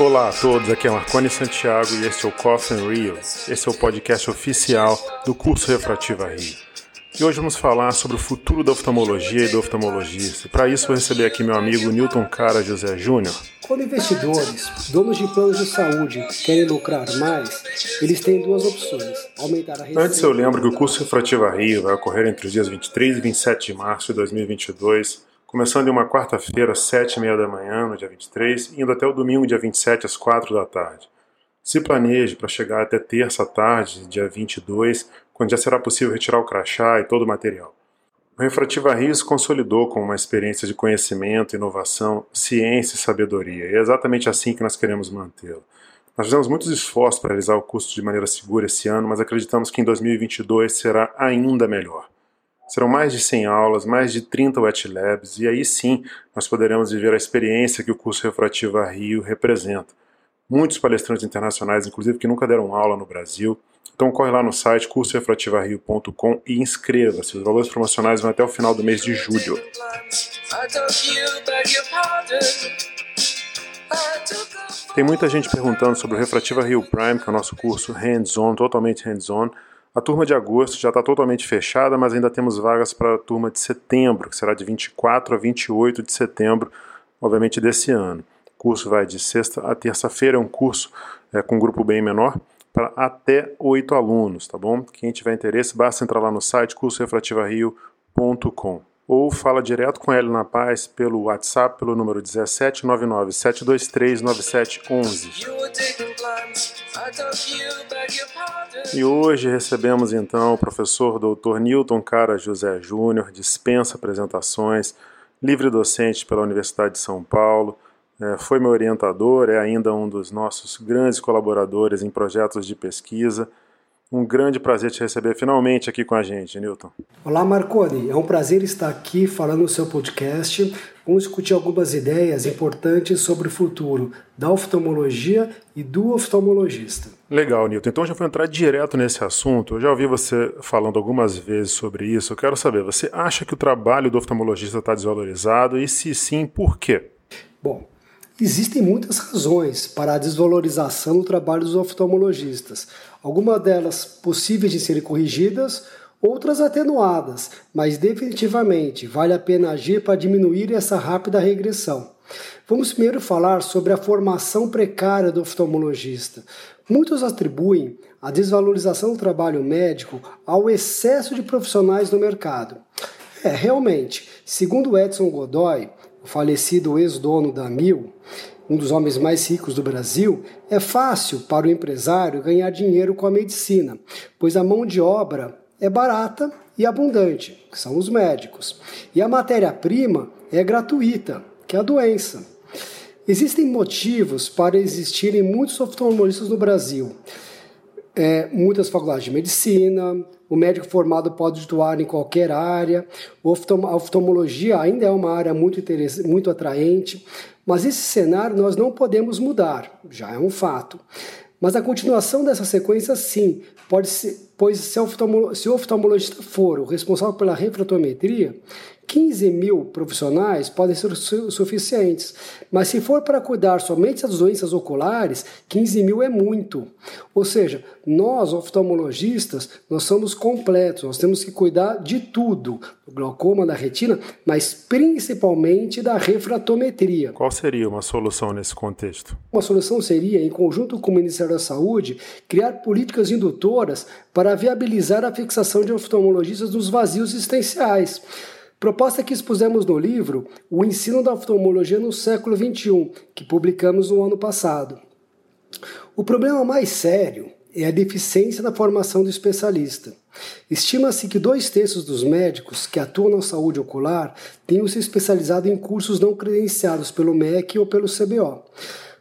Olá a todos, aqui é Marconi Santiago e este é o Coffin Rio. Esse é o podcast oficial do curso Refrativa Rio. E hoje vamos falar sobre o futuro da oftalmologia e do oftalmologista. Para isso vou receber aqui meu amigo Newton Cara José Júnior. Quando investidores, donos de planos de saúde, querem lucrar mais, eles têm duas opções: aumentar a receita. Antes eu lembro que o curso Refrativa Rio vai ocorrer entre os dias 23 e 27 de março de 2022 começando em uma quarta-feira, às sete e meia da manhã, no dia 23, indo até o domingo, dia 27, às quatro da tarde. Se planeje para chegar até terça tarde, dia 22, quando já será possível retirar o crachá e todo o material. O Refrativa Rio se consolidou como uma experiência de conhecimento, inovação, ciência e sabedoria, e é exatamente assim que nós queremos mantê-lo. Nós fizemos muitos esforços para realizar o curso de maneira segura esse ano, mas acreditamos que em 2022 será ainda melhor. Serão mais de 100 aulas, mais de 30 wet labs, e aí sim nós poderemos viver a experiência que o curso Refrativa Rio representa. Muitos palestrantes internacionais, inclusive, que nunca deram aula no Brasil. Então corre lá no site cursorefrativario.com e inscreva-se. Os valores promocionais vão até o final do mês de julho. Tem muita gente perguntando sobre o Refrativa Rio Prime, que é o nosso curso hands-on, totalmente hands-on. A turma de agosto já está totalmente fechada, mas ainda temos vagas para a turma de setembro, que será de 24 a 28 de setembro, obviamente desse ano. O curso vai de sexta a terça-feira, é um curso é, com um grupo bem menor, para até oito alunos, tá bom? Quem tiver interesse, basta entrar lá no site cursorefrativario.com ou fala direto com ele na paz pelo WhatsApp pelo número 1799 723 9711. E hoje recebemos então o professor Dr. Newton Cara José Júnior, dispensa apresentações, livre docente pela Universidade de São Paulo, é, foi meu orientador, é ainda um dos nossos grandes colaboradores em projetos de pesquisa um grande prazer te receber finalmente aqui com a gente, Newton. Olá, Marconi. É um prazer estar aqui falando no seu podcast. Vamos discutir algumas ideias importantes sobre o futuro da oftalmologia e do oftalmologista. Legal, Newton. Então já vou entrar direto nesse assunto. Eu já ouvi você falando algumas vezes sobre isso. Eu quero saber, você acha que o trabalho do oftalmologista está desvalorizado? E se sim, por quê? Bom, Existem muitas razões para a desvalorização do trabalho dos oftalmologistas, algumas delas possíveis de serem corrigidas, outras atenuadas, mas definitivamente vale a pena agir para diminuir essa rápida regressão. Vamos primeiro falar sobre a formação precária do oftalmologista. Muitos atribuem a desvalorização do trabalho médico ao excesso de profissionais no mercado. É, realmente, segundo Edson Godoy, o falecido ex-dono da Mil, um dos homens mais ricos do Brasil, é fácil para o empresário ganhar dinheiro com a medicina, pois a mão de obra é barata e abundante, que são os médicos, e a matéria-prima é gratuita, que é a doença. Existem motivos para existirem muitos oftalmologistas no Brasil. É, muitas faculdades de medicina, o médico formado pode atuar em qualquer área, a oftalmologia ainda é uma área muito, muito atraente, mas esse cenário nós não podemos mudar, já é um fato. Mas a continuação dessa sequência, sim, pode ser, pois se o oftalmologista for o responsável pela refratometria, 15 mil profissionais podem ser suficientes, mas se for para cuidar somente das doenças oculares, 15 mil é muito. Ou seja, nós oftalmologistas, nós somos completos, nós temos que cuidar de tudo, do glaucoma, da retina, mas principalmente da refratometria. Qual seria uma solução nesse contexto? Uma solução seria, em conjunto com o Ministério da Saúde, criar políticas indutoras para viabilizar a fixação de oftalmologistas nos vazios existenciais. Proposta que expusemos no livro O Ensino da Oftalmologia no Século XXI, que publicamos no ano passado. O problema mais sério é a deficiência na formação do especialista. Estima-se que dois terços dos médicos que atuam na saúde ocular tenham se especializado em cursos não credenciados pelo MEC ou pelo CBO.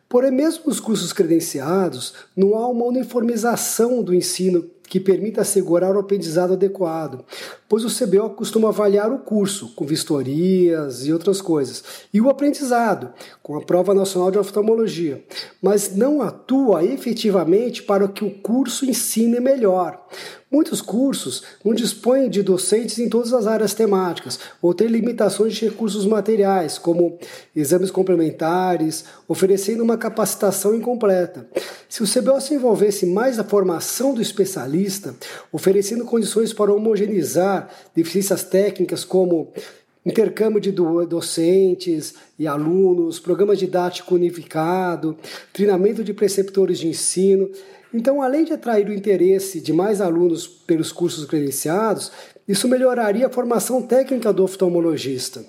Porém, mesmo nos cursos credenciados, não há uma uniformização do ensino que permita assegurar o aprendizado adequado. Pois o CBO costuma avaliar o curso, com vistorias e outras coisas, e o aprendizado, com a Prova Nacional de Oftalmologia, mas não atua efetivamente para que o curso ensine melhor. Muitos cursos não dispõem de docentes em todas as áreas temáticas ou têm limitações de recursos materiais, como exames complementares, oferecendo uma capacitação incompleta. Se o CBO se envolvesse mais na formação do especialista, oferecendo condições para homogeneizar deficiências técnicas como intercâmbio de docentes e alunos, programa didático unificado, treinamento de preceptores de ensino, então, além de atrair o interesse de mais alunos pelos cursos credenciados, isso melhoraria a formação técnica do oftalmologista.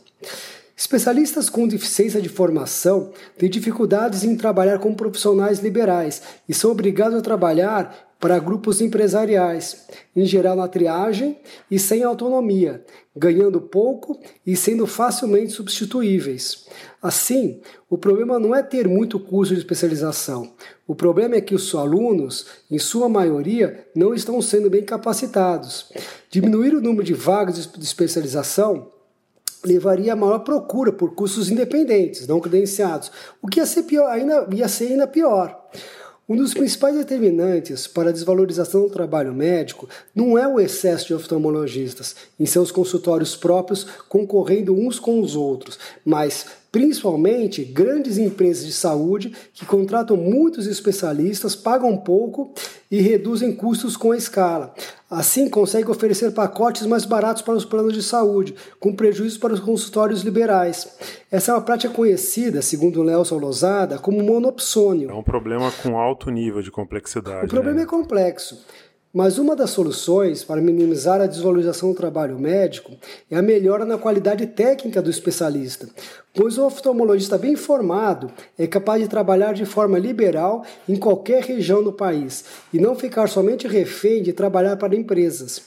Especialistas com deficiência de formação têm dificuldades em trabalhar com profissionais liberais e são obrigados a trabalhar para grupos empresariais, em geral na triagem e sem autonomia, ganhando pouco e sendo facilmente substituíveis. Assim, o problema não é ter muito curso de especialização. O problema é que os alunos, em sua maioria, não estão sendo bem capacitados. Diminuir o número de vagas de especialização levaria a maior procura por cursos independentes, não credenciados, o que ia ser, pior, ainda, ia ser ainda pior. Um dos principais determinantes para a desvalorização do trabalho médico não é o excesso de oftalmologistas em seus consultórios próprios concorrendo uns com os outros, mas principalmente grandes empresas de saúde que contratam muitos especialistas, pagam pouco e reduzem custos com a escala. Assim, conseguem oferecer pacotes mais baratos para os planos de saúde, com prejuízo para os consultórios liberais. Essa é uma prática conhecida, segundo Nelson Lozada, como monopsônio. É um problema com alto nível de complexidade. O problema né? é complexo. Mas uma das soluções para minimizar a desvalorização do trabalho médico é a melhora na qualidade técnica do especialista, pois o oftalmologista bem formado é capaz de trabalhar de forma liberal em qualquer região do país e não ficar somente refém de trabalhar para empresas.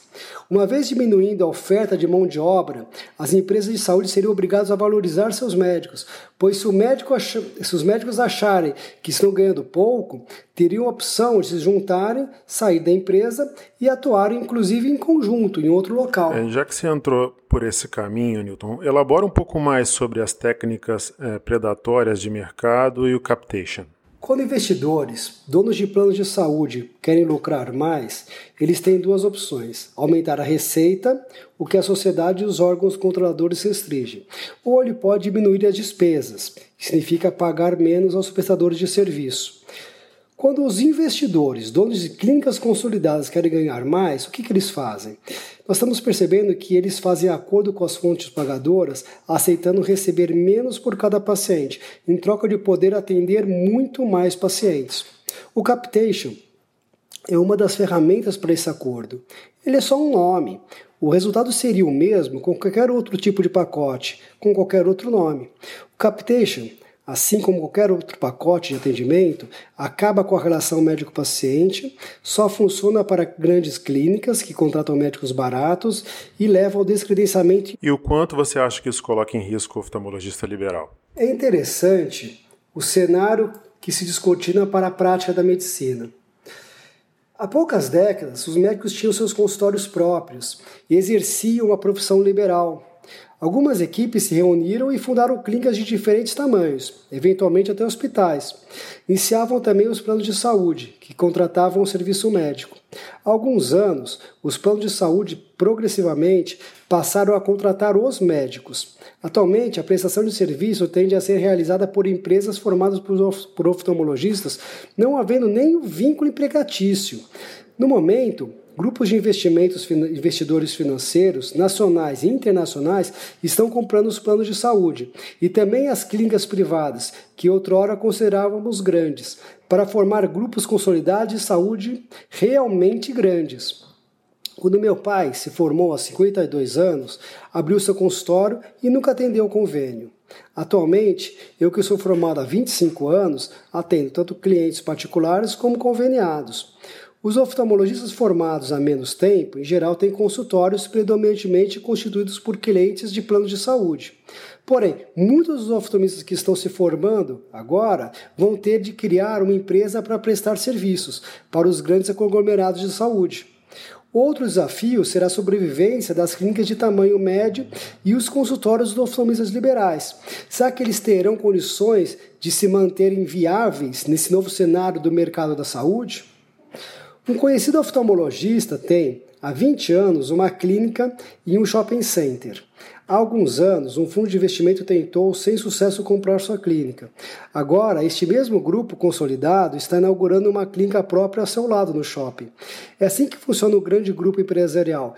Uma vez diminuindo a oferta de mão de obra, as empresas de saúde seriam obrigadas a valorizar seus médicos, pois se, médico ach... se os médicos acharem que estão ganhando pouco, teriam a opção de se juntarem, sair da empresa e atuarem inclusive em conjunto, em outro local. É, já que você entrou por esse caminho, Newton, elabora um pouco mais sobre as técnicas é, predatórias de mercado e o captation. Quando investidores, donos de planos de saúde, querem lucrar mais, eles têm duas opções: aumentar a receita, o que a sociedade e os órgãos controladores restringem, ou ele pode diminuir as despesas, que significa pagar menos aos prestadores de serviço. Quando os investidores, donos de clínicas consolidadas, querem ganhar mais, o que, que eles fazem? Nós estamos percebendo que eles fazem acordo com as fontes pagadoras, aceitando receber menos por cada paciente, em troca de poder atender muito mais pacientes. O Capitation é uma das ferramentas para esse acordo. Ele é só um nome. O resultado seria o mesmo com qualquer outro tipo de pacote, com qualquer outro nome. O Capitation assim como qualquer outro pacote de atendimento, acaba com a relação médico-paciente, só funciona para grandes clínicas que contratam médicos baratos e leva ao descredenciamento. E o quanto você acha que isso coloca em risco o oftalmologista liberal? É interessante o cenário que se descortina para a prática da medicina. Há poucas décadas, os médicos tinham seus consultórios próprios e exerciam a profissão liberal, Algumas equipes se reuniram e fundaram clínicas de diferentes tamanhos, eventualmente até hospitais. Iniciavam também os planos de saúde, que contratavam o serviço médico. Há alguns anos, os planos de saúde progressivamente passaram a contratar os médicos. Atualmente, a prestação de serviço tende a ser realizada por empresas formadas por oftalmologistas, não havendo nenhum vínculo empregatício. No momento, Grupos de investimentos, investidores financeiros, nacionais e internacionais, estão comprando os planos de saúde e também as clínicas privadas, que outrora considerávamos grandes, para formar grupos consolidados de saúde realmente grandes. Quando meu pai se formou aos 52 anos, abriu seu consultório e nunca atendeu o convênio. Atualmente, eu que sou formado há 25 anos, atendo tanto clientes particulares como conveniados. Os oftalmologistas formados há menos tempo, em geral, têm consultórios predominantemente constituídos por clientes de planos de saúde. Porém, muitos dos oftalmistas que estão se formando agora vão ter de criar uma empresa para prestar serviços para os grandes conglomerados de saúde. Outro desafio será a sobrevivência das clínicas de tamanho médio e os consultórios dos oftalmistas liberais. Será que eles terão condições de se manterem viáveis nesse novo cenário do mercado da saúde? Um conhecido oftalmologista tem, há 20 anos, uma clínica e um shopping center. Há alguns anos, um fundo de investimento tentou, sem sucesso, comprar sua clínica. Agora, este mesmo grupo consolidado está inaugurando uma clínica própria ao seu lado no shopping. É assim que funciona o grande grupo empresarial.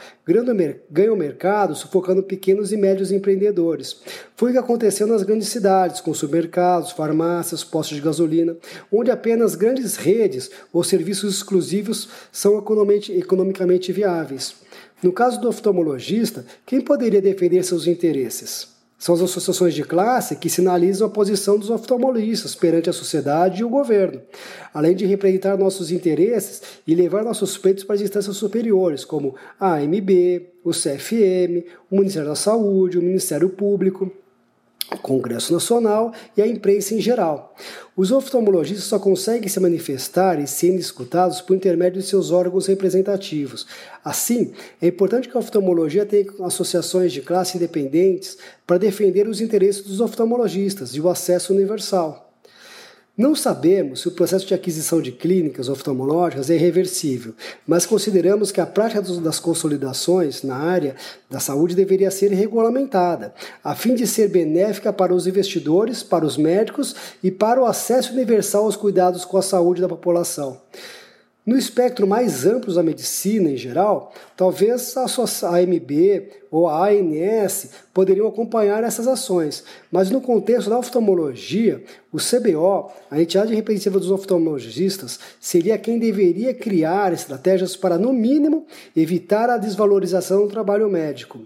Ganha o mercado sufocando pequenos e médios empreendedores. Foi o que aconteceu nas grandes cidades, com supermercados, farmácias, postos de gasolina, onde apenas grandes redes ou serviços exclusivos são economicamente viáveis. No caso do oftalmologista, quem poderia defender seus interesses? São as associações de classe que sinalizam a posição dos oftalmologistas perante a sociedade e o governo, além de representar nossos interesses e levar nossos suspeitos para as instâncias superiores, como a AMB, o CFM, o Ministério da Saúde, o Ministério Público. Congresso Nacional e a imprensa em geral. Os oftalmologistas só conseguem se manifestar e serem escutados por intermédio de seus órgãos representativos. Assim, é importante que a oftalmologia tenha associações de classe independentes para defender os interesses dos oftalmologistas e o acesso universal. Não sabemos se o processo de aquisição de clínicas oftalmológicas é irreversível, mas consideramos que a prática das consolidações na área da saúde deveria ser regulamentada, a fim de ser benéfica para os investidores, para os médicos e para o acesso universal aos cuidados com a saúde da população. No espectro mais amplo da medicina em geral, talvez a AMB ou a ANS poderiam acompanhar essas ações, mas no contexto da oftalmologia, o CBO, a entidade representativa dos oftalmologistas, seria quem deveria criar estratégias para, no mínimo, evitar a desvalorização do trabalho médico.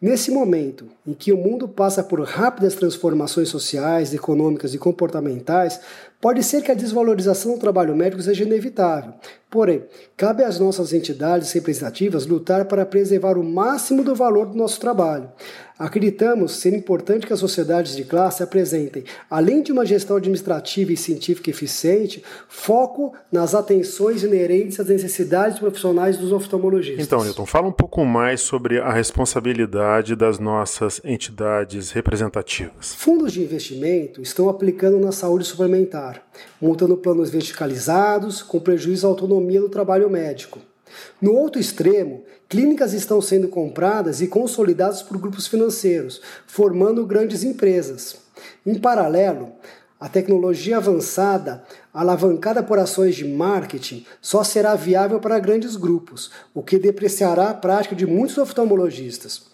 Nesse momento em que o mundo passa por rápidas transformações sociais, econômicas e comportamentais, pode ser que a desvalorização do trabalho médico seja inevitável. Porém, cabe às nossas entidades representativas lutar para preservar o máximo do valor do nosso trabalho. Acreditamos ser importante que as sociedades de classe apresentem, além de uma gestão administrativa e científica eficiente, foco nas atenções inerentes às necessidades profissionais dos oftalmologistas. Então, Newton, fala um pouco mais sobre a responsabilidade das nossas entidades representativas. Fundos de investimento estão aplicando na saúde suplementar, montando planos verticalizados com prejuízo à autonomia do trabalho médico. No outro extremo, clínicas estão sendo compradas e consolidadas por grupos financeiros, formando grandes empresas. Em paralelo, a tecnologia avançada, alavancada por ações de marketing, só será viável para grandes grupos, o que depreciará a prática de muitos oftalmologistas.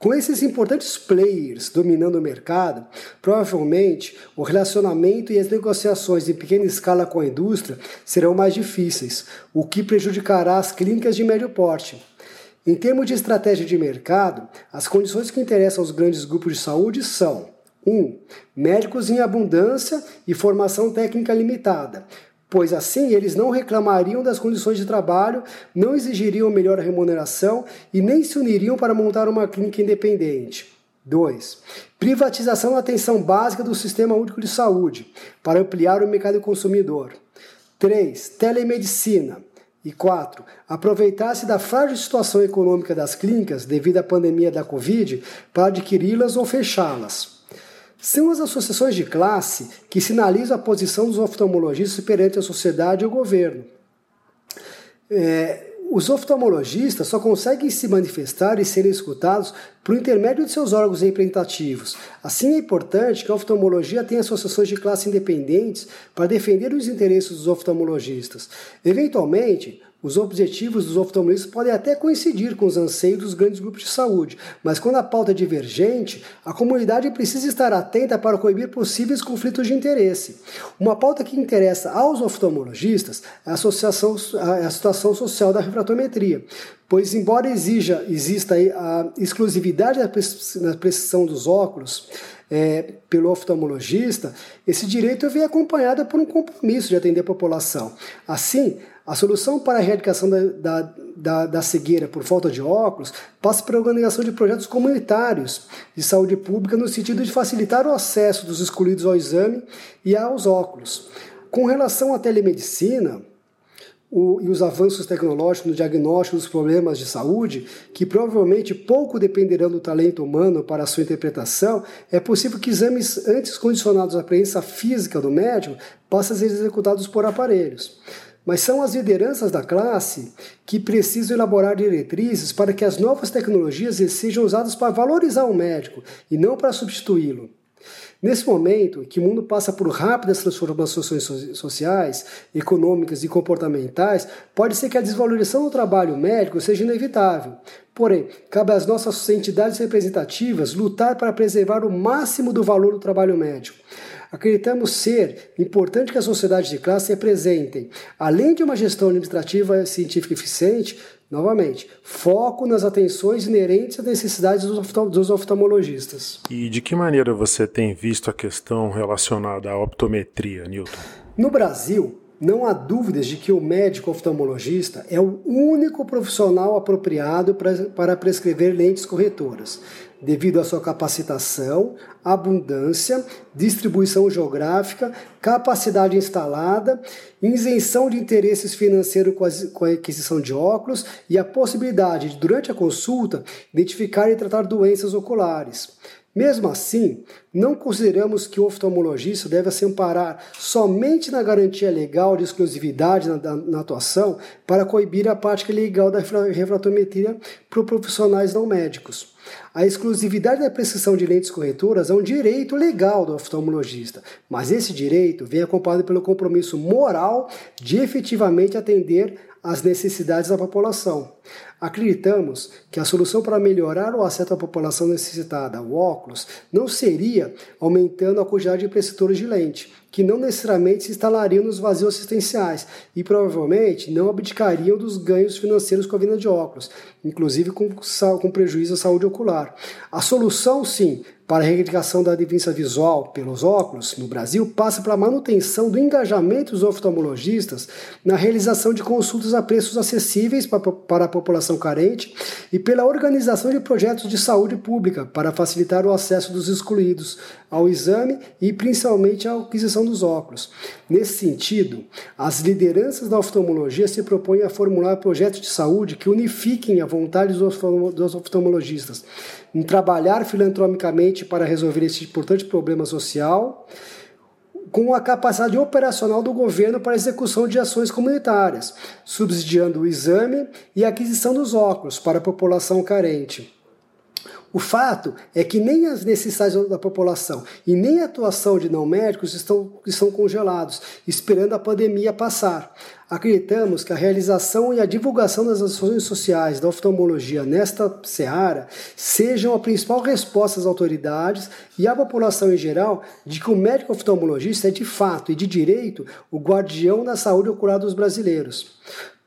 Com esses importantes players dominando o mercado, provavelmente o relacionamento e as negociações em pequena escala com a indústria serão mais difíceis, o que prejudicará as clínicas de médio porte. Em termos de estratégia de mercado, as condições que interessam aos grandes grupos de saúde são 1. Um, médicos em abundância e formação técnica limitada, pois assim eles não reclamariam das condições de trabalho, não exigiriam melhor remuneração e nem se uniriam para montar uma clínica independente. 2. Privatização da atenção básica do Sistema Único de Saúde, para ampliar o mercado consumidor. 3. Telemedicina. E 4. Aproveitar-se da frágil situação econômica das clínicas devido à pandemia da Covid para adquiri-las ou fechá-las. São as associações de classe que sinalizam a posição dos oftalmologistas perante a sociedade e o governo. É, os oftalmologistas só conseguem se manifestar e serem escutados por intermédio de seus órgãos representativos. Assim, é importante que a oftalmologia tenha associações de classe independentes para defender os interesses dos oftalmologistas. Eventualmente, os objetivos dos oftalmologistas podem até coincidir com os anseios dos grandes grupos de saúde, mas quando a pauta é divergente, a comunidade precisa estar atenta para coibir possíveis conflitos de interesse. Uma pauta que interessa aos oftalmologistas é a, associação, é a situação social da refratometria, pois embora exija, exista a exclusividade da prescrição dos óculos, é, pelo oftalmologista, esse direito vem acompanhado por um compromisso de atender a população. Assim, a solução para a erradicação da, da, da, da, cegueira por falta de óculos passa pela organização de projetos comunitários de saúde pública no sentido de facilitar o acesso dos excluídos ao exame e aos óculos. Com relação à telemedicina, o, e os avanços tecnológicos no diagnóstico dos problemas de saúde, que provavelmente pouco dependerão do talento humano para a sua interpretação, é possível que exames antes condicionados à presença física do médico possam ser executados por aparelhos. Mas são as lideranças da classe que precisam elaborar diretrizes para que as novas tecnologias sejam usadas para valorizar o médico e não para substituí-lo. Nesse momento, que o mundo passa por rápidas transformações sociais, econômicas e comportamentais, pode ser que a desvalorização do trabalho médico seja inevitável. Porém, cabe às nossas entidades representativas lutar para preservar o máximo do valor do trabalho médico. Acreditamos ser importante que a sociedade de classe representem, além de uma gestão administrativa científica eficiente, Novamente, foco nas atenções inerentes às necessidades dos oftalmologistas. E de que maneira você tem visto a questão relacionada à optometria, Newton? No Brasil, não há dúvidas de que o médico oftalmologista é o único profissional apropriado para prescrever lentes corretoras, devido à sua capacitação, abundância, distribuição geográfica, capacidade instalada, isenção de interesses financeiros com a aquisição de óculos e a possibilidade de, durante a consulta, identificar e tratar doenças oculares. Mesmo assim, não consideramos que o oftalmologista deve se amparar somente na garantia legal de exclusividade na, na atuação para coibir a prática legal da refratometria para profissionais não médicos. A exclusividade da prescrição de lentes corretoras é um direito legal do oftalmologista, mas esse direito vem acompanhado pelo compromisso moral de efetivamente atender às necessidades da população. Acreditamos que a solução para melhorar o acesso à população necessitada ao óculos não seria aumentando a quantidade de preceptores de lente, que não necessariamente se instalariam nos vazios assistenciais e provavelmente não abdicariam dos ganhos financeiros com a venda de óculos, inclusive com, com prejuízo à saúde ocular. A solução, sim, para a reivindicação da deficiência visual pelos óculos no Brasil passa pela manutenção do engajamento dos oftalmologistas na realização de consultas a preços acessíveis para a população carente e pela organização de projetos de saúde pública para facilitar o acesso dos excluídos ao exame e principalmente à aquisição dos óculos. Nesse sentido, as lideranças da oftalmologia se propõem a formular projetos de saúde que unifiquem a vontade dos oftalmologistas em trabalhar filantropicamente para resolver esse importante problema social, com a capacidade operacional do governo para execução de ações comunitárias, subsidiando o exame e aquisição dos óculos para a população carente. O fato é que nem as necessidades da população e nem a atuação de não médicos estão, estão congelados, esperando a pandemia passar. Acreditamos que a realização e a divulgação das ações sociais da oftalmologia nesta seara sejam a principal resposta às autoridades e à população em geral de que o médico oftalmologista é de fato e de direito o guardião da saúde ocular dos brasileiros.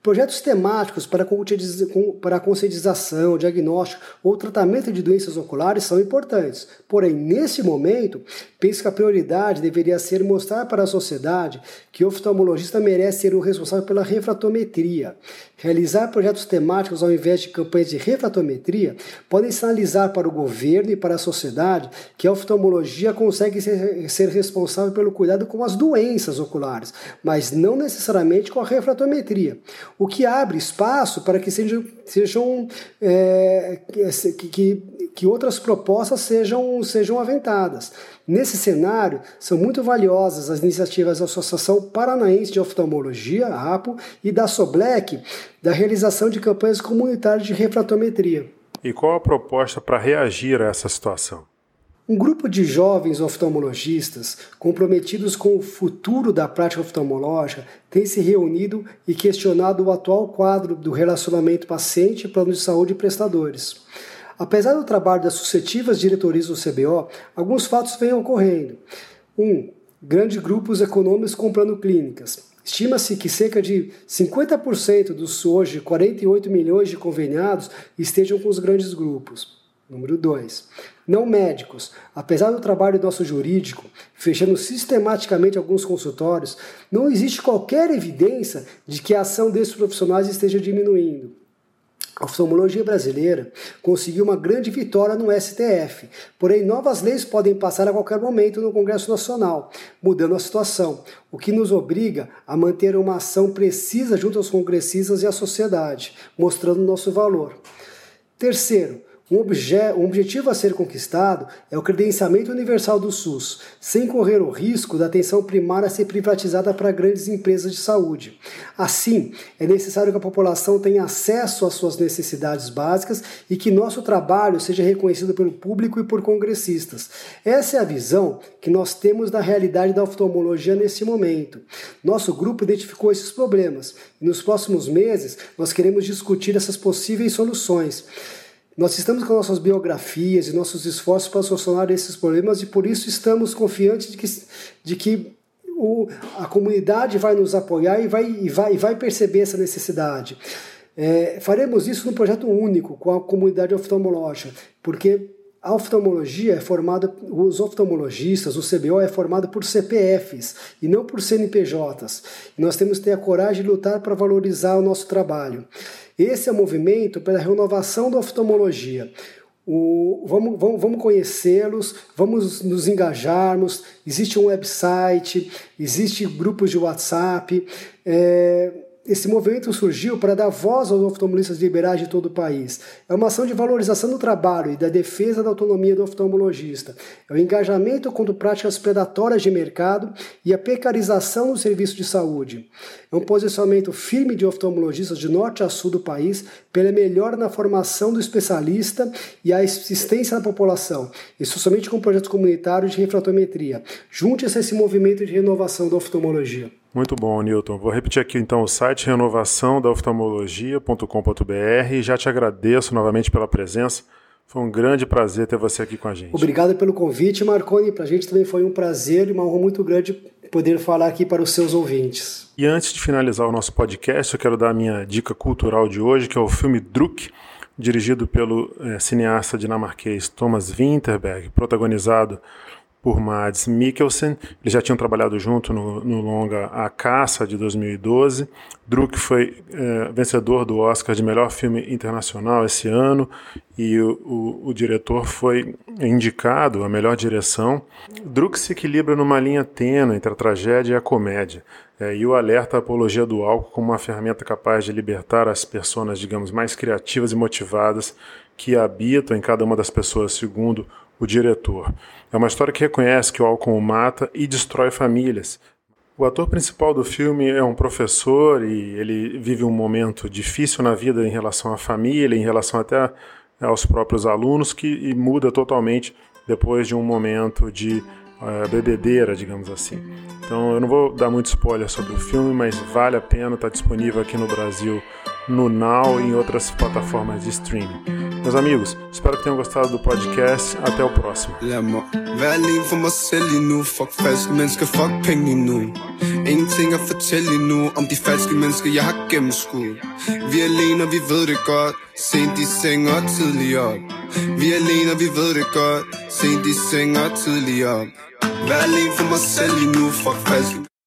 Projetos temáticos para, a conscientização, diagnóstico ou tratamento de doenças oculares são importantes. Porém, nesse momento, penso que a prioridade deveria ser mostrar para a sociedade que o oftalmologista merece ser o responsável pela refratometria. Realizar projetos temáticos ao invés de campanhas de refratometria podem sinalizar para o governo e para a sociedade que a oftalmologia consegue ser, ser responsável pelo cuidado com as doenças oculares, mas não necessariamente com a refratometria o que abre espaço para que sejam, sejam é, que, que, outras propostas sejam, sejam aventadas. Nesse cenário, são muito valiosas as iniciativas da Associação Paranaense de Oftalmologia, a APO, e da SOBLEC, da realização de campanhas comunitárias de refratometria. E qual a proposta para reagir a essa situação? Um grupo de jovens oftalmologistas comprometidos com o futuro da prática oftalmológica tem se reunido e questionado o atual quadro do relacionamento paciente, plano de saúde e prestadores. Apesar do trabalho das sucessivas diretorias do CBO, alguns fatos vêm ocorrendo. 1. Um, grandes grupos econômicos comprando clínicas. Estima-se que cerca de 50% dos hoje 48 milhões de conveniados estejam com os grandes grupos. Número 2. Não médicos. Apesar do trabalho nosso jurídico, fechando sistematicamente alguns consultórios, não existe qualquer evidência de que a ação desses profissionais esteja diminuindo. A oftalmologia brasileira conseguiu uma grande vitória no STF, porém novas leis podem passar a qualquer momento no Congresso Nacional, mudando a situação, o que nos obriga a manter uma ação precisa junto aos congressistas e à sociedade, mostrando nosso valor. Terceiro, um, obje um objetivo a ser conquistado é o credenciamento universal do SUS, sem correr o risco da atenção primária ser privatizada para grandes empresas de saúde. Assim, é necessário que a população tenha acesso às suas necessidades básicas e que nosso trabalho seja reconhecido pelo público e por congressistas. Essa é a visão que nós temos da realidade da oftalmologia nesse momento. Nosso grupo identificou esses problemas e nos próximos meses nós queremos discutir essas possíveis soluções. Nós estamos com nossas biografias e nossos esforços para solucionar esses problemas e por isso estamos confiantes de que, de que o, a comunidade vai nos apoiar e vai, e vai, e vai perceber essa necessidade. É, faremos isso num projeto único com a comunidade oftalmológica, porque a oftalmologia é formada, os oftalmologistas, o CBO é formado por CPFs e não por CNPJs. E nós temos que ter a coragem de lutar para valorizar o nosso trabalho. Esse é o movimento pela renovação da oftalmologia. O, vamos vamos, vamos conhecê-los, vamos nos engajarmos. Existe um website, existe grupos de WhatsApp. É, esse movimento surgiu para dar voz aos oftalmolistas liberais de todo o país. É uma ação de valorização do trabalho e da defesa da autonomia do oftalmologista. É o engajamento contra práticas predatórias de mercado e a precarização do serviço de saúde. É um posicionamento firme de oftalmologistas de norte a sul do país pela melhora na formação do especialista e a assistência da população, isso somente com projetos comunitários de refratometria. Junte-se a esse movimento de renovação da oftalmologia. Muito bom, Newton. Vou repetir aqui então o site renovação da oftalmologia.com.br e já te agradeço novamente pela presença. Foi um grande prazer ter você aqui com a gente. Obrigado pelo convite, Marconi. Para a gente também foi um prazer e uma honra muito grande poder falar aqui para os seus ouvintes. E antes de finalizar o nosso podcast, eu quero dar a minha dica cultural de hoje, que é o filme Druk, dirigido pelo é, cineasta dinamarquês Thomas Winterberg, protagonizado por Mads Mikkelsen. Eles já tinham trabalhado junto no, no longa A Caça, de 2012. Druk foi é, vencedor do Oscar de melhor filme internacional esse ano e o, o, o, diretor foi indicado a melhor direção. Druk se equilibra numa linha tênue entre a tragédia e a comédia é, e o alerta à apologia do álcool como uma ferramenta capaz de libertar as pessoas, digamos, mais criativas e motivadas que habitam em cada uma das pessoas, segundo o diretor. É uma história que reconhece que o álcool mata e destrói famílias. O ator principal do filme é um professor e ele vive um momento difícil na vida em relação à família, em relação até aos próprios alunos, que muda totalmente depois de um momento de uh, bebedeira, digamos assim. Então eu não vou dar muito spoiler sobre o filme, mas vale a pena, está disponível aqui no Brasil no Now e em outras plataformas de streaming. Meus amigos, espero que tenham gostado do podcast. Até o próximo. Ingenting at fortælle nu om de falske mennesker, jeg har gennemskudt. Vi er alene, og vi ved det godt. Sent i seng og tidligere op. Vi er alene, og vi ved det godt. Sent i seng og tidligere op. Vær alene for mig selv lige nu, fuck falske